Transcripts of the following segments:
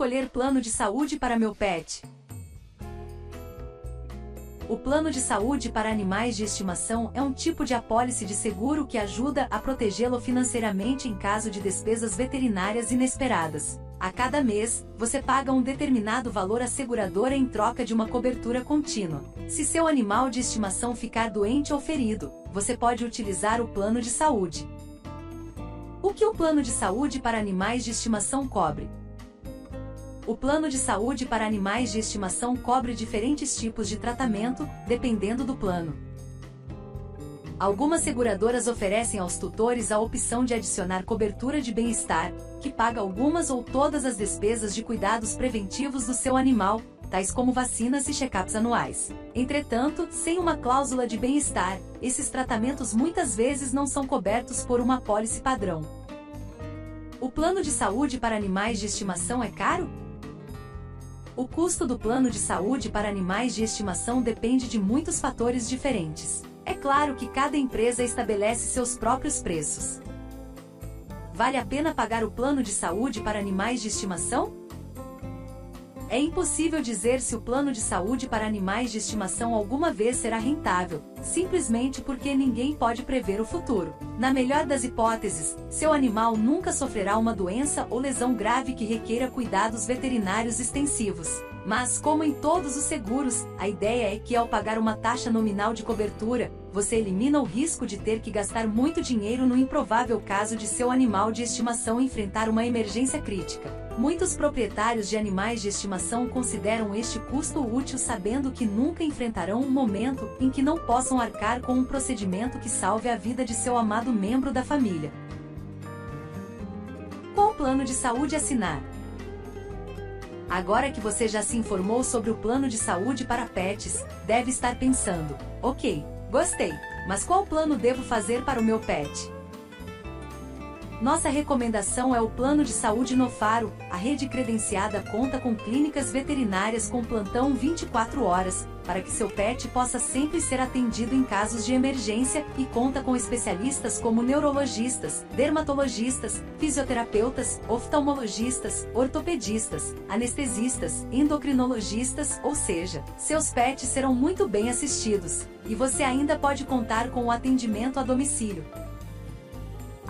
escolher plano de saúde para meu pet? O plano de saúde para animais de estimação é um tipo de apólice de seguro que ajuda a protegê-lo financeiramente em caso de despesas veterinárias inesperadas. A cada mês, você paga um determinado valor à seguradora em troca de uma cobertura contínua. Se seu animal de estimação ficar doente ou ferido, você pode utilizar o plano de saúde. O que o plano de saúde para animais de estimação cobre? O plano de saúde para animais de estimação cobre diferentes tipos de tratamento, dependendo do plano. Algumas seguradoras oferecem aos tutores a opção de adicionar cobertura de bem-estar, que paga algumas ou todas as despesas de cuidados preventivos do seu animal, tais como vacinas e check-ups anuais. Entretanto, sem uma cláusula de bem-estar, esses tratamentos muitas vezes não são cobertos por uma pólice padrão. O plano de saúde para animais de estimação é caro? O custo do plano de saúde para animais de estimação depende de muitos fatores diferentes. É claro que cada empresa estabelece seus próprios preços. Vale a pena pagar o plano de saúde para animais de estimação? É impossível dizer se o plano de saúde para animais de estimação alguma vez será rentável, simplesmente porque ninguém pode prever o futuro. Na melhor das hipóteses, seu animal nunca sofrerá uma doença ou lesão grave que requeira cuidados veterinários extensivos. Mas, como em todos os seguros, a ideia é que ao pagar uma taxa nominal de cobertura, você elimina o risco de ter que gastar muito dinheiro no improvável caso de seu animal de estimação enfrentar uma emergência crítica. Muitos proprietários de animais de estimação consideram este custo útil sabendo que nunca enfrentarão um momento em que não possam arcar com um procedimento que salve a vida de seu amado membro da família. Qual plano de saúde assinar? Agora que você já se informou sobre o plano de saúde para pets, deve estar pensando: ok, gostei, mas qual plano devo fazer para o meu pet? Nossa recomendação é o Plano de Saúde no Faro. A rede credenciada conta com clínicas veterinárias com plantão 24 horas, para que seu pet possa sempre ser atendido em casos de emergência e conta com especialistas como neurologistas, dermatologistas, fisioterapeutas, oftalmologistas, ortopedistas, anestesistas, endocrinologistas, ou seja, seus pets serão muito bem assistidos. E você ainda pode contar com o atendimento a domicílio.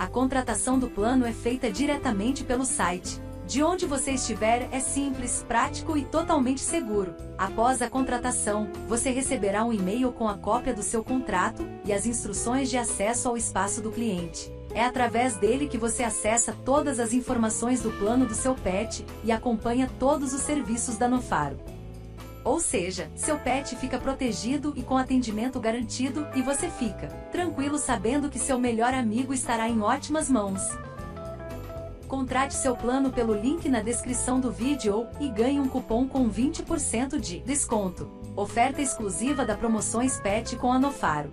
A contratação do plano é feita diretamente pelo site. De onde você estiver é simples, prático e totalmente seguro. Após a contratação, você receberá um e-mail com a cópia do seu contrato e as instruções de acesso ao espaço do cliente. É através dele que você acessa todas as informações do plano do seu pet e acompanha todos os serviços da Nofaro. Ou seja, seu pet fica protegido e com atendimento garantido e você fica tranquilo sabendo que seu melhor amigo estará em ótimas mãos. Contrate seu plano pelo link na descrição do vídeo e ganhe um cupom com 20% de desconto. Oferta exclusiva da Promoções Pet com a Nofaro.